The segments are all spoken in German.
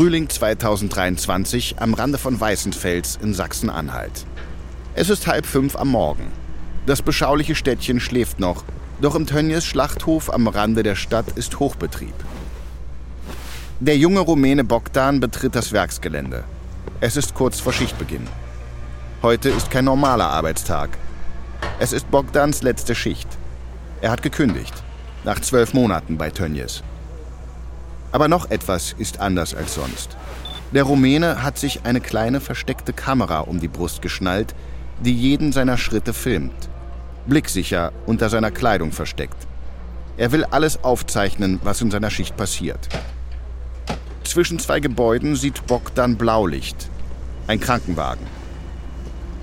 Frühling 2023 am Rande von Weißenfels in Sachsen-Anhalt. Es ist halb fünf am Morgen. Das beschauliche Städtchen schläft noch, doch im Tönnies Schlachthof am Rande der Stadt ist Hochbetrieb. Der junge Rumäne Bogdan betritt das Werksgelände. Es ist kurz vor Schichtbeginn. Heute ist kein normaler Arbeitstag. Es ist Bogdans letzte Schicht. Er hat gekündigt. Nach zwölf Monaten bei Tönnies. Aber noch etwas ist anders als sonst. Der Rumäne hat sich eine kleine versteckte Kamera um die Brust geschnallt, die jeden seiner Schritte filmt. Blicksicher unter seiner Kleidung versteckt. Er will alles aufzeichnen, was in seiner Schicht passiert. Zwischen zwei Gebäuden sieht Bogdan Blaulicht. Ein Krankenwagen.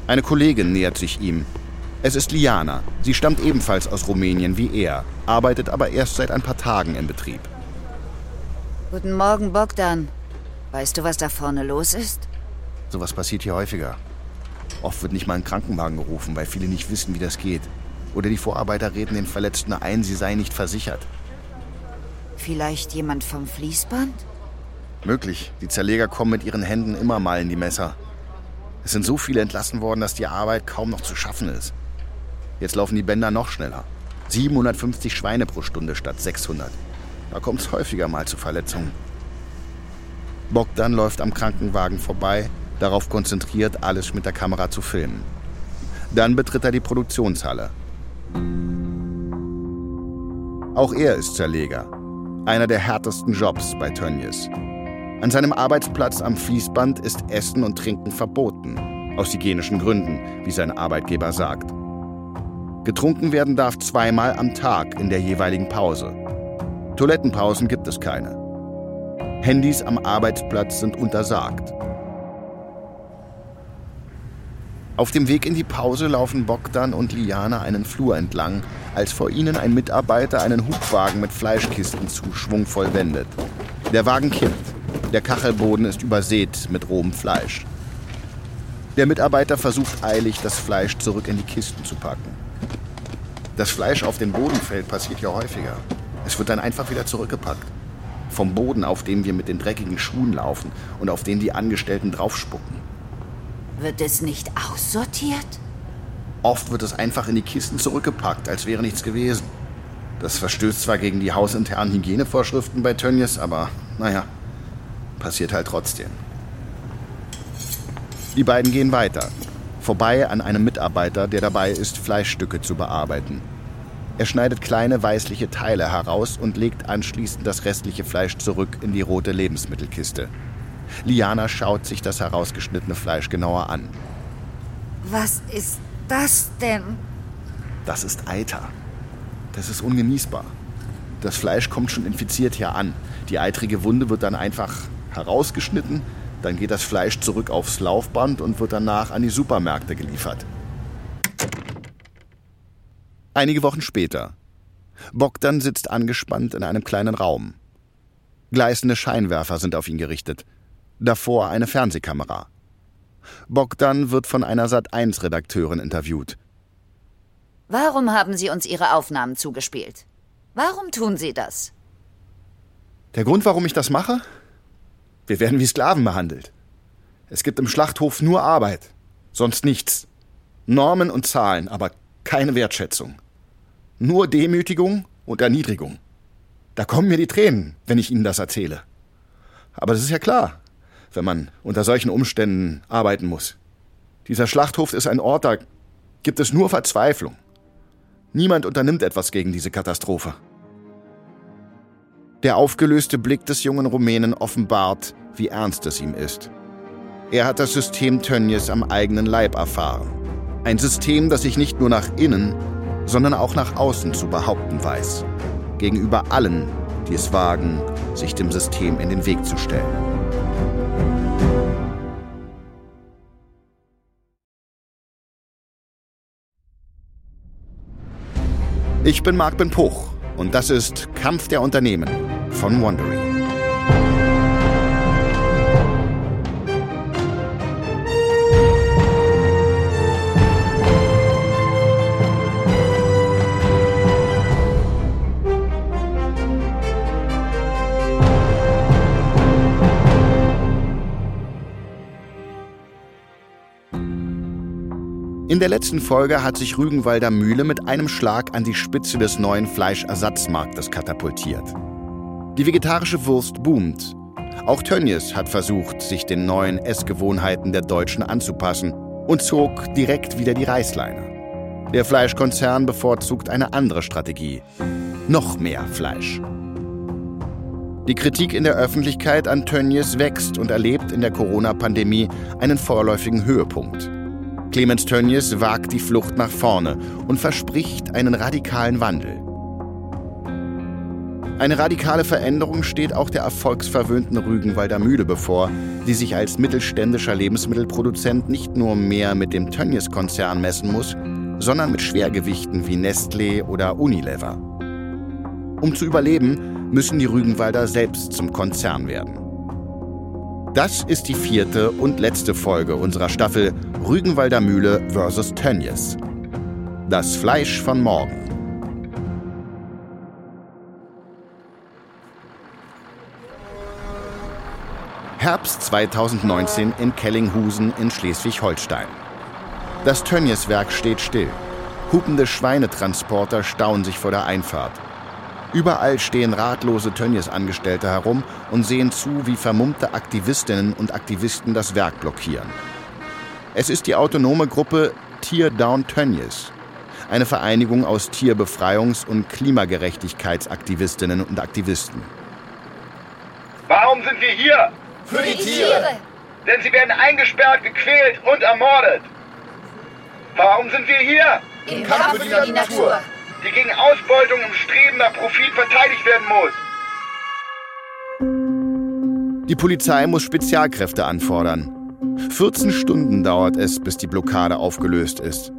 Eine Kollegin nähert sich ihm. Es ist Liana. Sie stammt ebenfalls aus Rumänien wie er, arbeitet aber erst seit ein paar Tagen im Betrieb. Guten Morgen, Bogdan. Weißt du, was da vorne los ist? Sowas passiert hier häufiger. Oft wird nicht mal ein Krankenwagen gerufen, weil viele nicht wissen, wie das geht. Oder die Vorarbeiter reden den Verletzten ein, sie seien nicht versichert. Vielleicht jemand vom Fließband? Möglich. Die Zerleger kommen mit ihren Händen immer mal in die Messer. Es sind so viele entlassen worden, dass die Arbeit kaum noch zu schaffen ist. Jetzt laufen die Bänder noch schneller. 750 Schweine pro Stunde statt 600. Da kommt es häufiger mal zu Verletzungen. Bogdan läuft am Krankenwagen vorbei, darauf konzentriert, alles mit der Kamera zu filmen. Dann betritt er die Produktionshalle. Auch er ist Zerleger. Einer der härtesten Jobs bei Tönnies. An seinem Arbeitsplatz am Fließband ist Essen und Trinken verboten. Aus hygienischen Gründen, wie sein Arbeitgeber sagt. Getrunken werden darf zweimal am Tag in der jeweiligen Pause. Toilettenpausen gibt es keine. Handys am Arbeitsplatz sind untersagt. Auf dem Weg in die Pause laufen Bogdan und Liana einen Flur entlang, als vor ihnen ein Mitarbeiter einen Hubwagen mit Fleischkisten zu schwungvoll wendet. Der Wagen kippt. Der Kachelboden ist übersät mit rohem Fleisch. Der Mitarbeiter versucht eilig, das Fleisch zurück in die Kisten zu packen. Das Fleisch auf den Boden fällt passiert ja häufiger. Es wird dann einfach wieder zurückgepackt. Vom Boden, auf dem wir mit den dreckigen Schuhen laufen und auf den die Angestellten draufspucken. Wird es nicht aussortiert? Oft wird es einfach in die Kisten zurückgepackt, als wäre nichts gewesen. Das verstößt zwar gegen die hausinternen Hygienevorschriften bei Tönnies, aber naja, passiert halt trotzdem. Die beiden gehen weiter, vorbei an einem Mitarbeiter, der dabei ist, Fleischstücke zu bearbeiten. Er schneidet kleine weißliche Teile heraus und legt anschließend das restliche Fleisch zurück in die rote Lebensmittelkiste. Liana schaut sich das herausgeschnittene Fleisch genauer an. Was ist das denn? Das ist Eiter. Das ist ungenießbar. Das Fleisch kommt schon infiziert hier an. Die eitrige Wunde wird dann einfach herausgeschnitten, dann geht das Fleisch zurück aufs Laufband und wird danach an die Supermärkte geliefert. Einige Wochen später. Bogdan sitzt angespannt in einem kleinen Raum. Gleißende Scheinwerfer sind auf ihn gerichtet. Davor eine Fernsehkamera. Bogdan wird von einer Sat1-Redakteurin interviewt. Warum haben Sie uns Ihre Aufnahmen zugespielt? Warum tun Sie das? Der Grund, warum ich das mache? Wir werden wie Sklaven behandelt. Es gibt im Schlachthof nur Arbeit, sonst nichts. Normen und Zahlen, aber keine Wertschätzung. Nur Demütigung und Erniedrigung. Da kommen mir die Tränen, wenn ich Ihnen das erzähle. Aber das ist ja klar, wenn man unter solchen Umständen arbeiten muss. Dieser Schlachthof ist ein Ort, da gibt es nur Verzweiflung. Niemand unternimmt etwas gegen diese Katastrophe. Der aufgelöste Blick des jungen Rumänen offenbart, wie ernst es ihm ist. Er hat das System Tönnies am eigenen Leib erfahren. Ein System, das sich nicht nur nach innen, sondern auch nach außen zu behaupten weiß. Gegenüber allen, die es wagen, sich dem System in den Weg zu stellen. Ich bin Marc Ben Puch und das ist Kampf der Unternehmen von Wondery. In der letzten Folge hat sich Rügenwalder Mühle mit einem Schlag an die Spitze des neuen Fleischersatzmarktes katapultiert. Die vegetarische Wurst boomt. Auch Tönnies hat versucht, sich den neuen Essgewohnheiten der Deutschen anzupassen und zog direkt wieder die Reißleine. Der Fleischkonzern bevorzugt eine andere Strategie. Noch mehr Fleisch. Die Kritik in der Öffentlichkeit an Tönnies wächst und erlebt in der Corona-Pandemie einen vorläufigen Höhepunkt. Clemens Tönnies wagt die Flucht nach vorne und verspricht einen radikalen Wandel. Eine radikale Veränderung steht auch der erfolgsverwöhnten Rügenwalder Mühle bevor, die sich als mittelständischer Lebensmittelproduzent nicht nur mehr mit dem Tönnies-Konzern messen muss, sondern mit Schwergewichten wie Nestlé oder Unilever. Um zu überleben, müssen die Rügenwalder selbst zum Konzern werden. Das ist die vierte und letzte Folge unserer Staffel Rügenwalder Mühle vs. Tönnies. Das Fleisch von morgen. Herbst 2019 in Kellinghusen in Schleswig-Holstein. Das Tönnies-Werk steht still. Hupende Schweinetransporter stauen sich vor der Einfahrt. Überall stehen ratlose Tönnies-Angestellte herum und sehen zu, wie vermummte Aktivistinnen und Aktivisten das Werk blockieren. Es ist die autonome Gruppe Tier Down Tönnies, eine Vereinigung aus Tierbefreiungs- und Klimagerechtigkeitsaktivistinnen und Aktivisten. Warum sind wir hier? Für die Tiere. Denn sie werden eingesperrt, gequält und ermordet. Warum sind wir hier? Im Kampf für die Natur. Die gegen Ausbeutung und Streben nach Profit verteidigt werden muss. Die Polizei muss Spezialkräfte anfordern. 14 Stunden dauert es, bis die Blockade aufgelöst ist.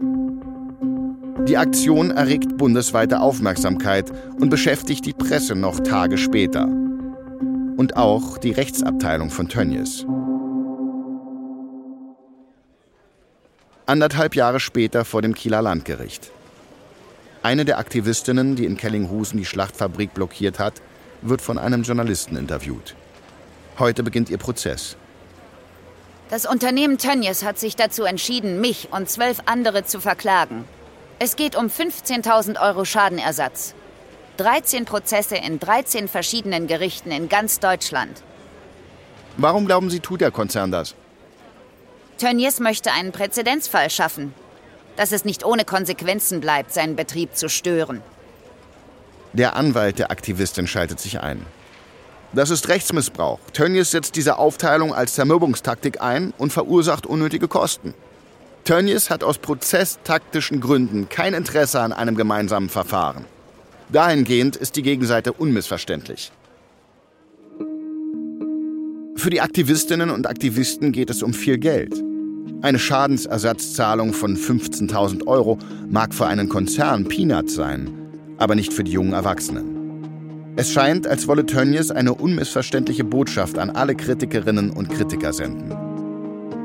Die Aktion erregt bundesweite Aufmerksamkeit und beschäftigt die Presse noch Tage später und auch die Rechtsabteilung von Tönnies. Anderthalb Jahre später vor dem Kieler Landgericht. Eine der Aktivistinnen, die in Kellinghusen die Schlachtfabrik blockiert hat, wird von einem Journalisten interviewt. Heute beginnt ihr Prozess. Das Unternehmen Tönnies hat sich dazu entschieden, mich und zwölf andere zu verklagen. Es geht um 15.000 Euro Schadenersatz. 13 Prozesse in 13 verschiedenen Gerichten in ganz Deutschland. Warum glauben Sie, tut der Konzern das? Tönnies möchte einen Präzedenzfall schaffen, dass es nicht ohne Konsequenzen bleibt, seinen Betrieb zu stören. Der Anwalt der Aktivistin schaltet sich ein. Das ist Rechtsmissbrauch. Tönnies setzt diese Aufteilung als Zermürbungstaktik ein und verursacht unnötige Kosten. Tönnies hat aus prozesstaktischen Gründen kein Interesse an einem gemeinsamen Verfahren. Dahingehend ist die Gegenseite unmissverständlich. Für die Aktivistinnen und Aktivisten geht es um viel Geld. Eine Schadensersatzzahlung von 15.000 Euro mag für einen Konzern Peanuts sein, aber nicht für die jungen Erwachsenen. Es scheint, als wolle Tönnies eine unmissverständliche Botschaft an alle Kritikerinnen und Kritiker senden.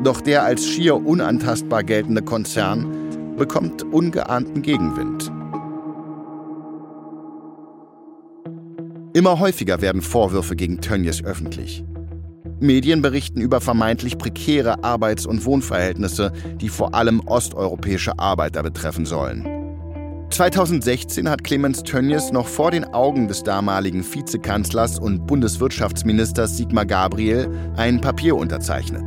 Doch der als schier unantastbar geltende Konzern bekommt ungeahnten Gegenwind. Immer häufiger werden Vorwürfe gegen Tönnies öffentlich. Medien berichten über vermeintlich prekäre Arbeits- und Wohnverhältnisse, die vor allem osteuropäische Arbeiter betreffen sollen. 2016 hat Clemens Tönnies noch vor den Augen des damaligen Vizekanzlers und Bundeswirtschaftsministers Sigmar Gabriel ein Papier unterzeichnet.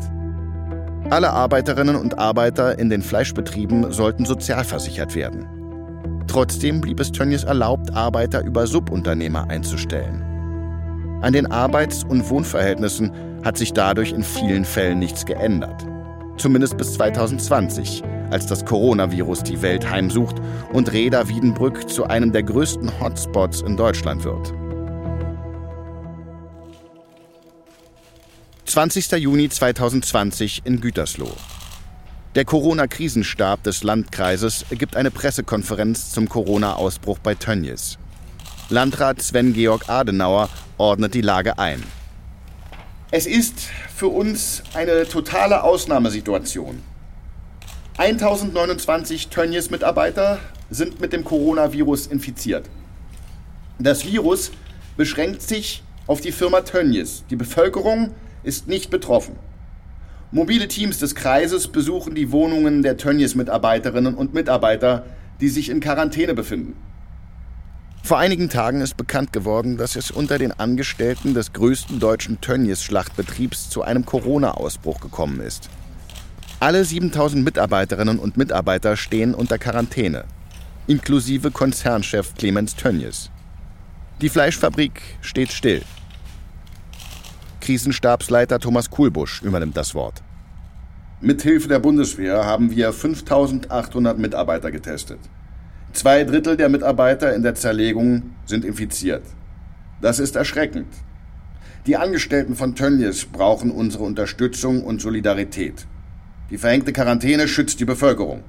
Alle Arbeiterinnen und Arbeiter in den Fleischbetrieben sollten sozialversichert werden. Trotzdem blieb es Tönnies erlaubt, Arbeiter über Subunternehmer einzustellen. An den Arbeits- und Wohnverhältnissen hat sich dadurch in vielen Fällen nichts geändert. Zumindest bis 2020, als das Coronavirus die Welt heimsucht und Reda Wiedenbrück zu einem der größten Hotspots in Deutschland wird. 20. Juni 2020 in Gütersloh. Der Corona-Krisenstab des Landkreises gibt eine Pressekonferenz zum Corona-Ausbruch bei Tönnies. Landrat Sven-Georg Adenauer ordnet die Lage ein. Es ist für uns eine totale Ausnahmesituation. 1029 Tönnies-Mitarbeiter sind mit dem Coronavirus infiziert. Das Virus beschränkt sich auf die Firma Tönnies. Die Bevölkerung ist nicht betroffen. Mobile Teams des Kreises besuchen die Wohnungen der Tönnies-Mitarbeiterinnen und Mitarbeiter, die sich in Quarantäne befinden. Vor einigen Tagen ist bekannt geworden, dass es unter den Angestellten des größten deutschen Tönnies-Schlachtbetriebs zu einem Corona-Ausbruch gekommen ist. Alle 7000 Mitarbeiterinnen und Mitarbeiter stehen unter Quarantäne, inklusive Konzernchef Clemens Tönnies. Die Fleischfabrik steht still. Krisenstabsleiter Thomas Kuhlbusch übernimmt das Wort. Mithilfe der Bundeswehr haben wir 5800 Mitarbeiter getestet. Zwei Drittel der Mitarbeiter in der Zerlegung sind infiziert. Das ist erschreckend. Die Angestellten von Tönnies brauchen unsere Unterstützung und Solidarität. Die verhängte Quarantäne schützt die Bevölkerung.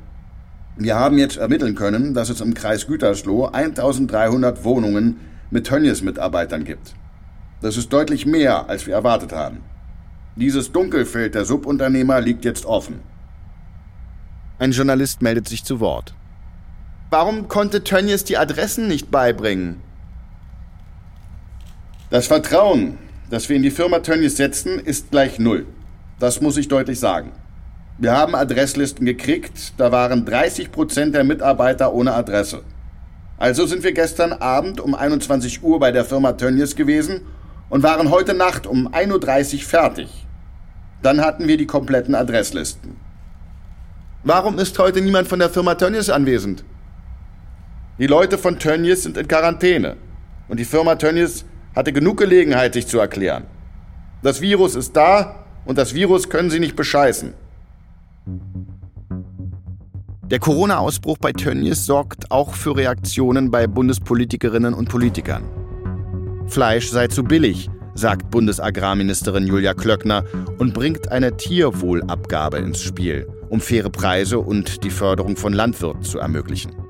Wir haben jetzt ermitteln können, dass es im Kreis Gütersloh 1300 Wohnungen mit Tönnies-Mitarbeitern gibt. Das ist deutlich mehr, als wir erwartet haben. Dieses Dunkelfeld der Subunternehmer liegt jetzt offen. Ein Journalist meldet sich zu Wort. Warum konnte Tönnies die Adressen nicht beibringen? Das Vertrauen, das wir in die Firma Tönnies setzen, ist gleich null. Das muss ich deutlich sagen. Wir haben Adresslisten gekriegt, da waren 30 Prozent der Mitarbeiter ohne Adresse. Also sind wir gestern Abend um 21 Uhr bei der Firma Tönnies gewesen und waren heute Nacht um 1.30 Uhr fertig. Dann hatten wir die kompletten Adresslisten. Warum ist heute niemand von der Firma Tönnies anwesend? Die Leute von Tönnies sind in Quarantäne und die Firma Tönnies hatte genug Gelegenheit, sich zu erklären. Das Virus ist da und das Virus können sie nicht bescheißen. Der Corona-Ausbruch bei Tönnies sorgt auch für Reaktionen bei Bundespolitikerinnen und Politikern. Fleisch sei zu billig, sagt Bundesagrarministerin Julia Klöckner und bringt eine Tierwohlabgabe ins Spiel, um faire Preise und die Förderung von Landwirten zu ermöglichen.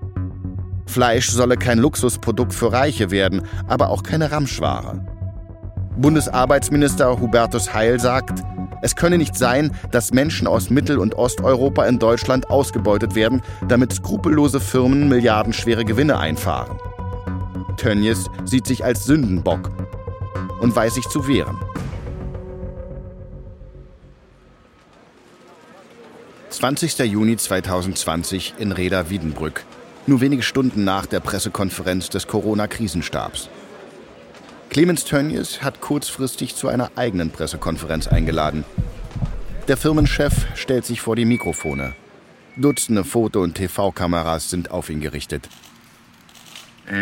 Fleisch solle kein Luxusprodukt für Reiche werden, aber auch keine Ramschware. Bundesarbeitsminister Hubertus Heil sagt, es könne nicht sein, dass Menschen aus Mittel- und Osteuropa in Deutschland ausgebeutet werden, damit skrupellose Firmen milliardenschwere Gewinne einfahren. Tönnies sieht sich als Sündenbock und weiß sich zu wehren. 20. Juni 2020 in Reda Wiedenbrück, nur wenige Stunden nach der Pressekonferenz des Corona-Krisenstabs. Clemens Tönnies hat kurzfristig zu einer eigenen Pressekonferenz eingeladen. Der Firmenchef stellt sich vor die Mikrofone. Dutzende Foto- und TV-Kameras sind auf ihn gerichtet.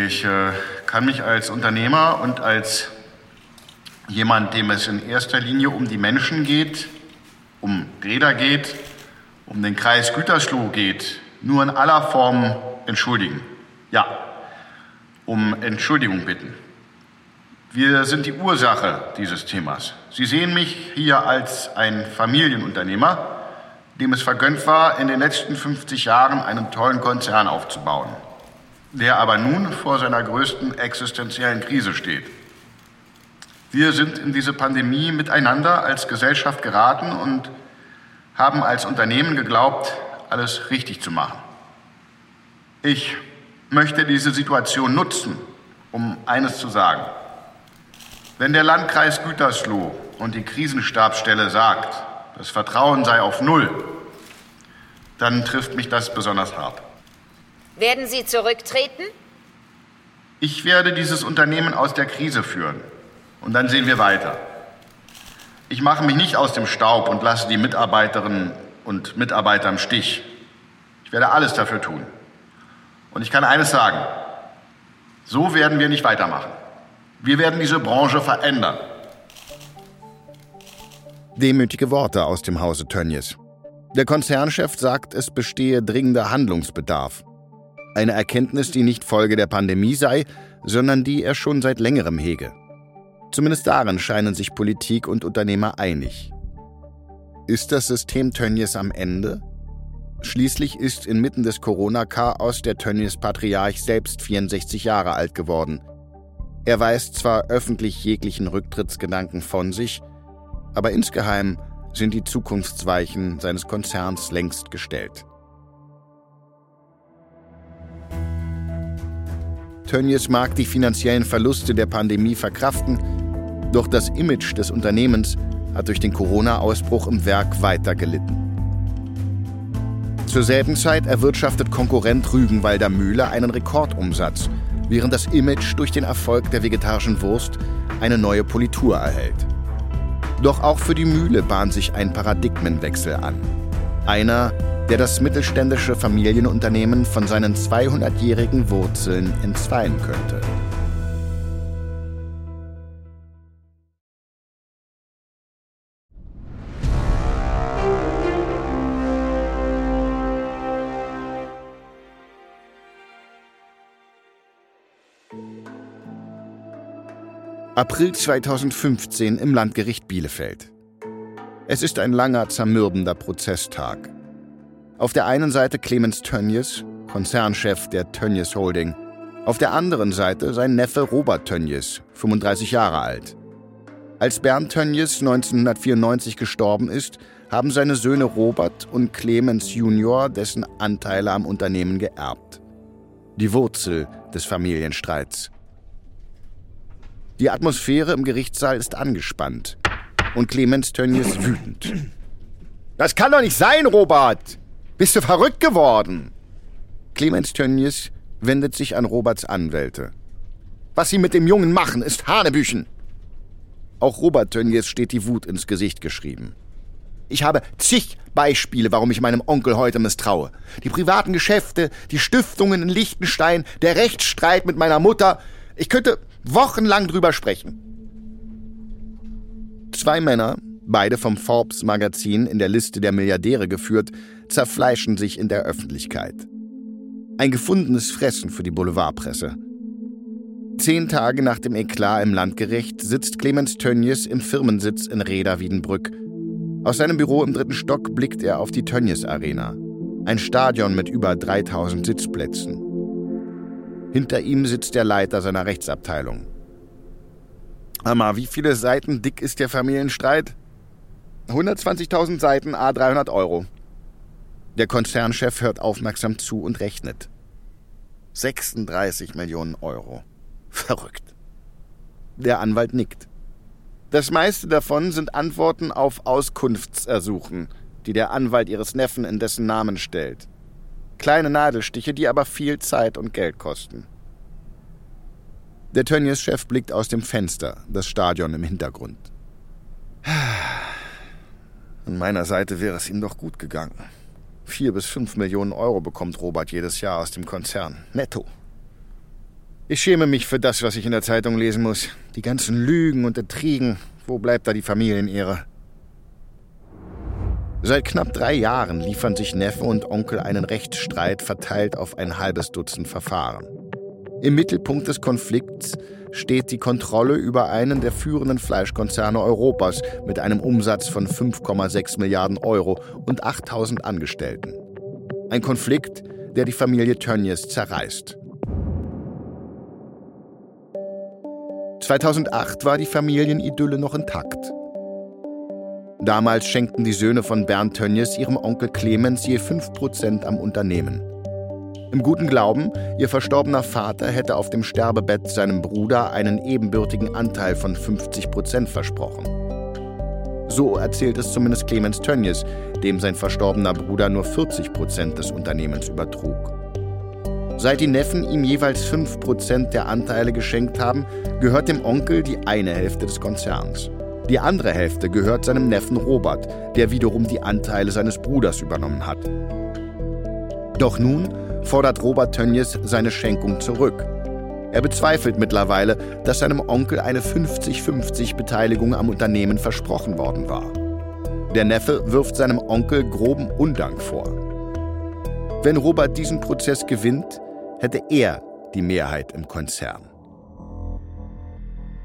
Ich äh, kann mich als Unternehmer und als jemand, dem es in erster Linie um die Menschen geht, um Räder geht, um den Kreis Gütersloh geht, nur in aller Form entschuldigen. Ja, um Entschuldigung bitten. Wir sind die Ursache dieses Themas. Sie sehen mich hier als ein Familienunternehmer, dem es vergönnt war, in den letzten 50 Jahren einen tollen Konzern aufzubauen, der aber nun vor seiner größten existenziellen Krise steht. Wir sind in diese Pandemie miteinander als Gesellschaft geraten und haben als Unternehmen geglaubt, alles richtig zu machen. Ich möchte diese Situation nutzen, um eines zu sagen. Wenn der Landkreis Gütersloh und die Krisenstabsstelle sagt, das Vertrauen sei auf Null, dann trifft mich das besonders hart. Werden Sie zurücktreten? Ich werde dieses Unternehmen aus der Krise führen. Und dann sehen wir weiter. Ich mache mich nicht aus dem Staub und lasse die Mitarbeiterinnen und Mitarbeiter im Stich. Ich werde alles dafür tun. Und ich kann eines sagen. So werden wir nicht weitermachen. Wir werden diese Branche verändern. Demütige Worte aus dem Hause Tönnies. Der Konzernchef sagt, es bestehe dringender Handlungsbedarf. Eine Erkenntnis, die nicht Folge der Pandemie sei, sondern die er schon seit längerem hege. Zumindest darin scheinen sich Politik und Unternehmer einig. Ist das System Tönnies am Ende? Schließlich ist inmitten des Corona-Chaos der Tönnies-Patriarch selbst 64 Jahre alt geworden – er weist zwar öffentlich jeglichen Rücktrittsgedanken von sich, aber insgeheim sind die Zukunftsweichen seines Konzerns längst gestellt. Tönnies mag die finanziellen Verluste der Pandemie verkraften, doch das Image des Unternehmens hat durch den Corona-Ausbruch im Werk weiter gelitten. Zur selben Zeit erwirtschaftet Konkurrent Rügenwalder Mühle einen Rekordumsatz, während das Image durch den Erfolg der vegetarischen Wurst eine neue Politur erhält. Doch auch für die Mühle bahnt sich ein Paradigmenwechsel an. Einer, der das mittelständische Familienunternehmen von seinen 200-jährigen Wurzeln entzweien könnte. April 2015 im Landgericht Bielefeld. Es ist ein langer, zermürbender Prozesstag. Auf der einen Seite Clemens Tönjes, Konzernchef der Tönjes Holding. Auf der anderen Seite sein Neffe Robert Tönjes, 35 Jahre alt. Als Bernd Tönjes 1994 gestorben ist, haben seine Söhne Robert und Clemens Junior dessen Anteile am Unternehmen geerbt. Die Wurzel des Familienstreits. Die Atmosphäre im Gerichtssaal ist angespannt und Clemens Tönnies wütend. Das kann doch nicht sein, Robert! Bist du verrückt geworden? Clemens Tönnies wendet sich an Roberts Anwälte. Was sie mit dem Jungen machen, ist Hanebüchen. Auch Robert Tönnies steht die Wut ins Gesicht geschrieben. Ich habe zig Beispiele, warum ich meinem Onkel heute misstraue. Die privaten Geschäfte, die Stiftungen in Liechtenstein, der Rechtsstreit mit meiner Mutter. Ich könnte wochenlang drüber sprechen. Zwei Männer, beide vom Forbes Magazin in der Liste der Milliardäre geführt, zerfleischen sich in der Öffentlichkeit. Ein gefundenes Fressen für die Boulevardpresse. Zehn Tage nach dem Eklat im Landgericht sitzt Clemens Tönnies im Firmensitz in Reda-Wiedenbrück. Aus seinem Büro im dritten Stock blickt er auf die Tönnies Arena, ein Stadion mit über 3000 Sitzplätzen. Hinter ihm sitzt der Leiter seiner Rechtsabteilung. Hammer, wie viele Seiten dick ist der Familienstreit? 120.000 Seiten, a 300 Euro. Der Konzernchef hört aufmerksam zu und rechnet. 36 Millionen Euro. Verrückt. Der Anwalt nickt. Das meiste davon sind Antworten auf Auskunftsersuchen, die der Anwalt ihres Neffen in dessen Namen stellt. Kleine Nadelstiche, die aber viel Zeit und Geld kosten. Der Tönnies-Chef blickt aus dem Fenster, das Stadion im Hintergrund. An meiner Seite wäre es ihm doch gut gegangen. Vier bis fünf Millionen Euro bekommt Robert jedes Jahr aus dem Konzern. Netto. Ich schäme mich für das, was ich in der Zeitung lesen muss. Die ganzen Lügen und Intrigen. Wo bleibt da die Familienehre? Seit knapp drei Jahren liefern sich Neffe und Onkel einen Rechtsstreit verteilt auf ein halbes Dutzend Verfahren. Im Mittelpunkt des Konflikts steht die Kontrolle über einen der führenden Fleischkonzerne Europas mit einem Umsatz von 5,6 Milliarden Euro und 8000 Angestellten. Ein Konflikt, der die Familie Tönnies zerreißt. 2008 war die Familienidylle noch intakt. Damals schenkten die Söhne von Bernd Tönnies ihrem Onkel Clemens je 5% am Unternehmen. Im guten Glauben, ihr verstorbener Vater hätte auf dem Sterbebett seinem Bruder einen ebenbürtigen Anteil von 50% versprochen. So erzählt es zumindest Clemens Tönnies, dem sein verstorbener Bruder nur 40% des Unternehmens übertrug. Seit die Neffen ihm jeweils 5% der Anteile geschenkt haben, gehört dem Onkel die eine Hälfte des Konzerns. Die andere Hälfte gehört seinem Neffen Robert, der wiederum die Anteile seines Bruders übernommen hat. Doch nun fordert Robert Tönnies seine Schenkung zurück. Er bezweifelt mittlerweile, dass seinem Onkel eine 50-50 Beteiligung am Unternehmen versprochen worden war. Der Neffe wirft seinem Onkel groben Undank vor. Wenn Robert diesen Prozess gewinnt, hätte er die Mehrheit im Konzern.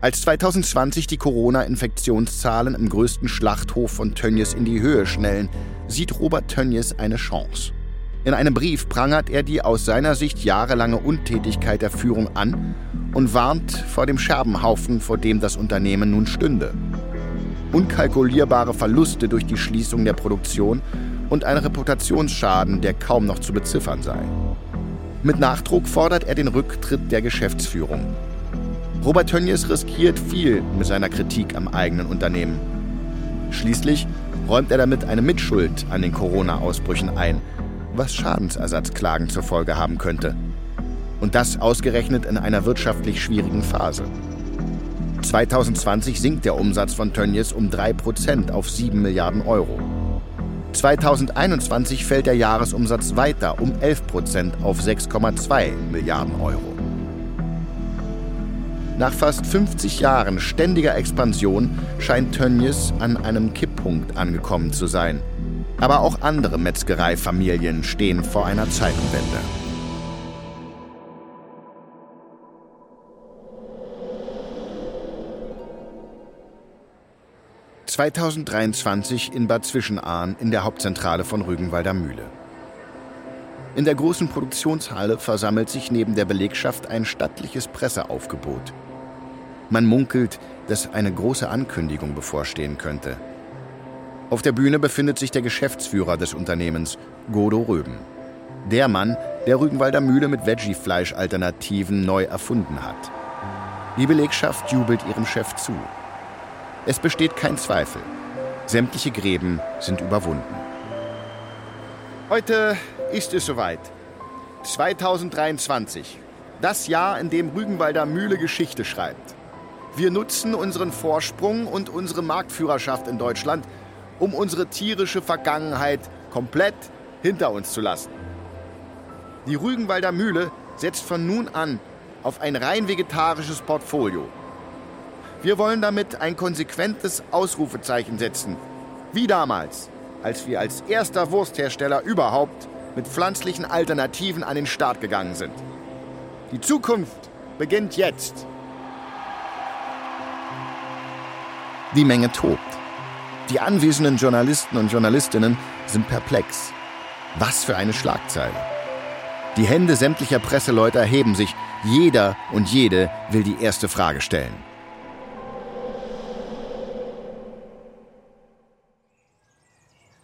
Als 2020 die Corona-Infektionszahlen im größten Schlachthof von Tönnies in die Höhe schnellen, sieht Robert Tönnies eine Chance. In einem Brief prangert er die aus seiner Sicht jahrelange Untätigkeit der Führung an und warnt vor dem Scherbenhaufen, vor dem das Unternehmen nun stünde. Unkalkulierbare Verluste durch die Schließung der Produktion und ein Reputationsschaden, der kaum noch zu beziffern sei. Mit Nachdruck fordert er den Rücktritt der Geschäftsführung. Robert Tönnies riskiert viel mit seiner Kritik am eigenen Unternehmen. Schließlich räumt er damit eine Mitschuld an den Corona-Ausbrüchen ein, was Schadensersatzklagen zur Folge haben könnte. Und das ausgerechnet in einer wirtschaftlich schwierigen Phase. 2020 sinkt der Umsatz von Tönnies um 3% auf 7 Milliarden Euro. 2021 fällt der Jahresumsatz weiter um 11% auf 6,2 Milliarden Euro. Nach fast 50 Jahren ständiger Expansion scheint Tönnies an einem Kipppunkt angekommen zu sein. Aber auch andere Metzgereifamilien stehen vor einer Zeitenwende. ...2023 in Bad Zwischenahn in der Hauptzentrale von Rügenwalder Mühle. In der großen Produktionshalle versammelt sich neben der Belegschaft ein stattliches Presseaufgebot. Man munkelt, dass eine große Ankündigung bevorstehen könnte. Auf der Bühne befindet sich der Geschäftsführer des Unternehmens, Godo Röben. Der Mann, der Rügenwalder Mühle mit Veggie-Fleisch-Alternativen neu erfunden hat. Die Belegschaft jubelt ihrem Chef zu. Es besteht kein Zweifel. Sämtliche Gräben sind überwunden. Heute ist es soweit. 2023. Das Jahr, in dem Rügenwalder Mühle Geschichte schreibt. Wir nutzen unseren Vorsprung und unsere Marktführerschaft in Deutschland, um unsere tierische Vergangenheit komplett hinter uns zu lassen. Die Rügenwalder Mühle setzt von nun an auf ein rein vegetarisches Portfolio. Wir wollen damit ein konsequentes Ausrufezeichen setzen, wie damals, als wir als erster Wursthersteller überhaupt mit pflanzlichen Alternativen an den Start gegangen sind. Die Zukunft beginnt jetzt. Die Menge tobt. Die anwesenden Journalisten und Journalistinnen sind perplex. Was für eine Schlagzeile. Die Hände sämtlicher Presseleute erheben sich. Jeder und jede will die erste Frage stellen.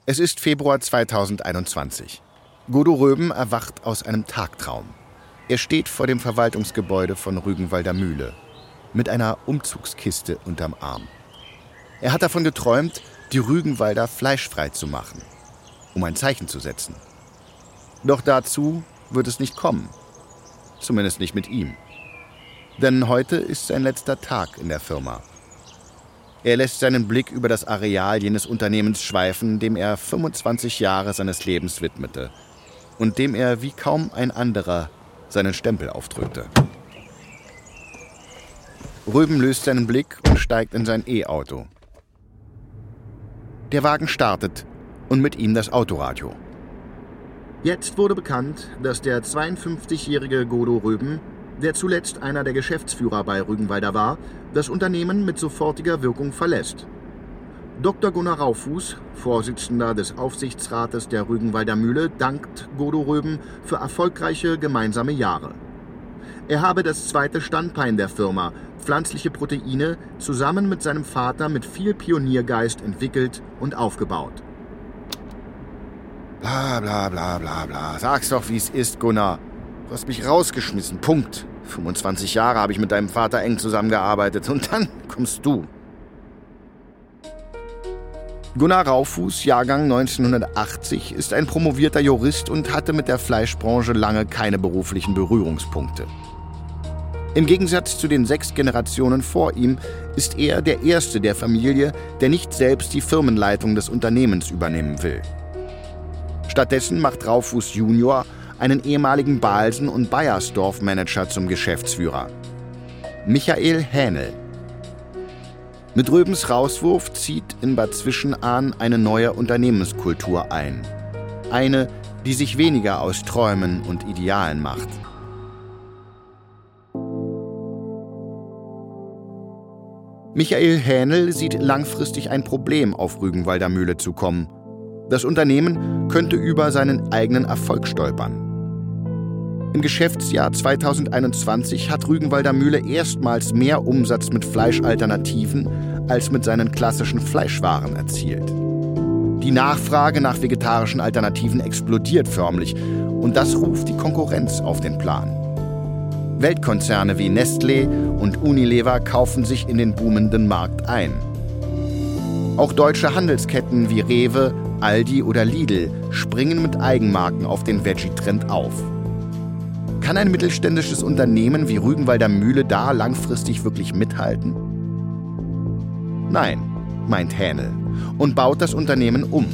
Es ist Februar 2021. Godo Röben erwacht aus einem Tagtraum. Er steht vor dem Verwaltungsgebäude von Rügenwalder Mühle mit einer Umzugskiste unterm Arm. Er hat davon geträumt, die Rügenwalder fleischfrei zu machen, um ein Zeichen zu setzen. Doch dazu wird es nicht kommen. Zumindest nicht mit ihm. Denn heute ist sein letzter Tag in der Firma. Er lässt seinen Blick über das Areal jenes Unternehmens schweifen, dem er 25 Jahre seines Lebens widmete und dem er wie kaum ein anderer seinen Stempel aufdrückte. Röben löst seinen Blick und steigt in sein E-Auto. Der Wagen startet und mit ihm das Autoradio. Jetzt wurde bekannt, dass der 52-jährige Godo Röben, der zuletzt einer der Geschäftsführer bei Rügenwalder war, das Unternehmen mit sofortiger Wirkung verlässt. Dr. Gunnar Raufuß, Vorsitzender des Aufsichtsrates der Rügenwalder Mühle, dankt Godo Röben für erfolgreiche gemeinsame Jahre. Er habe das zweite Standbein der Firma, pflanzliche Proteine, zusammen mit seinem Vater mit viel Pioniergeist entwickelt und aufgebaut. Bla bla bla bla bla. Sag's doch, wie es ist, Gunnar. Du hast mich rausgeschmissen. Punkt. 25 Jahre habe ich mit deinem Vater eng zusammengearbeitet und dann kommst du. Gunnar Raufuß, Jahrgang 1980, ist ein promovierter Jurist und hatte mit der Fleischbranche lange keine beruflichen Berührungspunkte. Im Gegensatz zu den sechs Generationen vor ihm ist er der erste der Familie, der nicht selbst die Firmenleitung des Unternehmens übernehmen will. Stattdessen macht Raufuß Junior einen ehemaligen Balsen- und Bayersdorf-Manager zum Geschäftsführer. Michael Hähnel. Mit Röbens Rauswurf zieht in Bad Zwischenahn eine neue Unternehmenskultur ein. Eine, die sich weniger aus Träumen und Idealen macht. Michael Hähnel sieht langfristig ein Problem auf Rügenwalder Mühle zu kommen. Das Unternehmen könnte über seinen eigenen Erfolg stolpern. Im Geschäftsjahr 2021 hat Rügenwalder Mühle erstmals mehr Umsatz mit Fleischalternativen als mit seinen klassischen Fleischwaren erzielt. Die Nachfrage nach vegetarischen Alternativen explodiert förmlich und das ruft die Konkurrenz auf den Plan. Weltkonzerne wie Nestlé und Unilever kaufen sich in den boomenden Markt ein. Auch deutsche Handelsketten wie Rewe, Aldi oder Lidl springen mit Eigenmarken auf den Veggie-Trend auf. Kann ein mittelständisches Unternehmen wie Rügenwalder Mühle da langfristig wirklich mithalten? Nein, meint Hähnel und baut das Unternehmen um.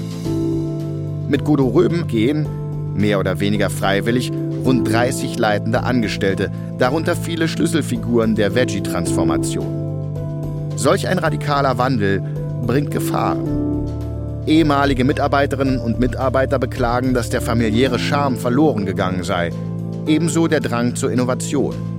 Mit Godo Röben gehen, mehr oder weniger freiwillig, rund 30 leitende Angestellte, darunter viele Schlüsselfiguren der Veggie-Transformation. Solch ein radikaler Wandel bringt Gefahren. Ehemalige Mitarbeiterinnen und Mitarbeiter beklagen, dass der familiäre Charme verloren gegangen sei, ebenso der Drang zur Innovation.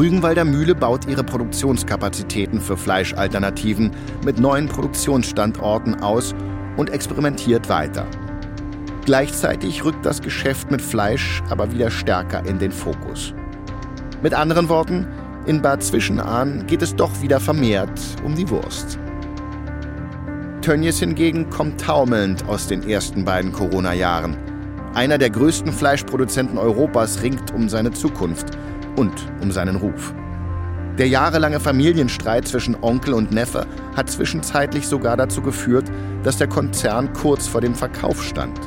Rügenwalder Mühle baut ihre Produktionskapazitäten für Fleischalternativen mit neuen Produktionsstandorten aus und experimentiert weiter. Gleichzeitig rückt das Geschäft mit Fleisch aber wieder stärker in den Fokus. Mit anderen Worten, in Bad Zwischenahn geht es doch wieder vermehrt um die Wurst. Tönnies hingegen kommt taumelnd aus den ersten beiden Corona-Jahren. Einer der größten Fleischproduzenten Europas ringt um seine Zukunft und um seinen Ruf. Der jahrelange Familienstreit zwischen Onkel und Neffe hat zwischenzeitlich sogar dazu geführt, dass der Konzern kurz vor dem Verkauf stand.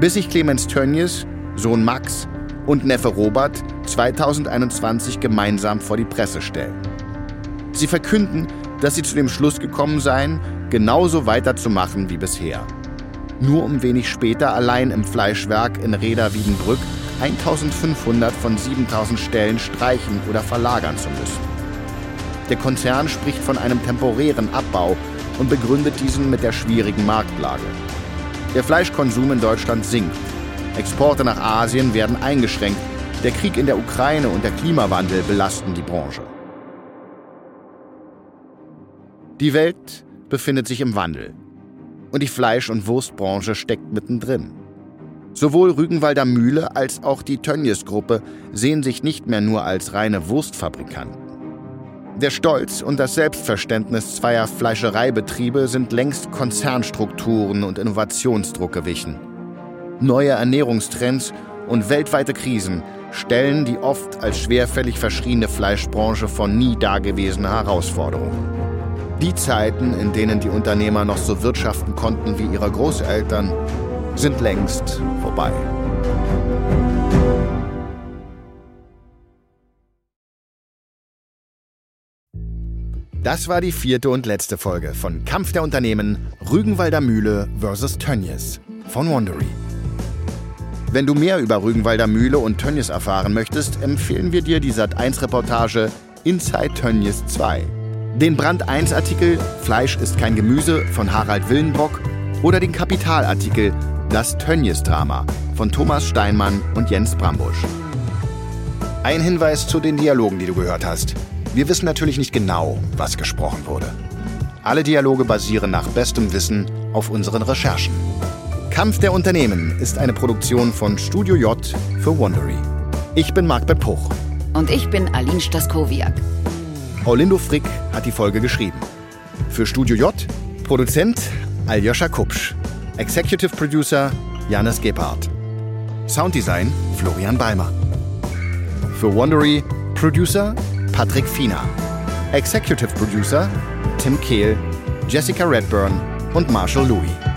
Bis sich Clemens Tönnies, Sohn Max und Neffe Robert 2021 gemeinsam vor die Presse stellen. Sie verkünden, dass sie zu dem Schluss gekommen seien, genauso weiterzumachen wie bisher. Nur um wenig später allein im Fleischwerk in Reda-Wiedenbrück 1500 von 7000 Stellen streichen oder verlagern zu müssen. Der Konzern spricht von einem temporären Abbau und begründet diesen mit der schwierigen Marktlage. Der Fleischkonsum in Deutschland sinkt. Exporte nach Asien werden eingeschränkt. Der Krieg in der Ukraine und der Klimawandel belasten die Branche. Die Welt befindet sich im Wandel. Und die Fleisch- und Wurstbranche steckt mittendrin. Sowohl Rügenwalder Mühle als auch die Tönnies-Gruppe sehen sich nicht mehr nur als reine Wurstfabrikanten. Der Stolz und das Selbstverständnis zweier Fleischereibetriebe sind längst Konzernstrukturen und Innovationsdruck gewichen. Neue Ernährungstrends und weltweite Krisen stellen die oft als schwerfällig verschriene Fleischbranche vor nie dagewesene Herausforderungen. Die Zeiten, in denen die Unternehmer noch so wirtschaften konnten wie ihre Großeltern, sind längst vorbei. Das war die vierte und letzte Folge von Kampf der Unternehmen Rügenwalder Mühle vs. Tönnies von Wandery. Wenn du mehr über Rügenwalder Mühle und Tönnies erfahren möchtest, empfehlen wir dir die Sat1-Reportage Inside Tönnies 2. Den Brand 1-Artikel Fleisch ist kein Gemüse von Harald Willenbrock oder den Kapitalartikel Das Tönnies-Drama von Thomas Steinmann und Jens Brambusch. Ein Hinweis zu den Dialogen, die du gehört hast. Wir wissen natürlich nicht genau, was gesprochen wurde. Alle Dialoge basieren nach bestem Wissen auf unseren Recherchen. Kampf der Unternehmen ist eine Produktion von Studio J für Wondery. Ich bin Marc Puch. Und ich bin Aline Staskowiak. Paulindo Frick hat die Folge geschrieben. Für Studio J Produzent Aljoscha Kupsch. Executive Producer Janis Gebhardt. Sounddesign Florian Balmer. Für Wondery Producer Patrick Fiener. Executive Producer Tim Kehl, Jessica Redburn und Marshall Louis.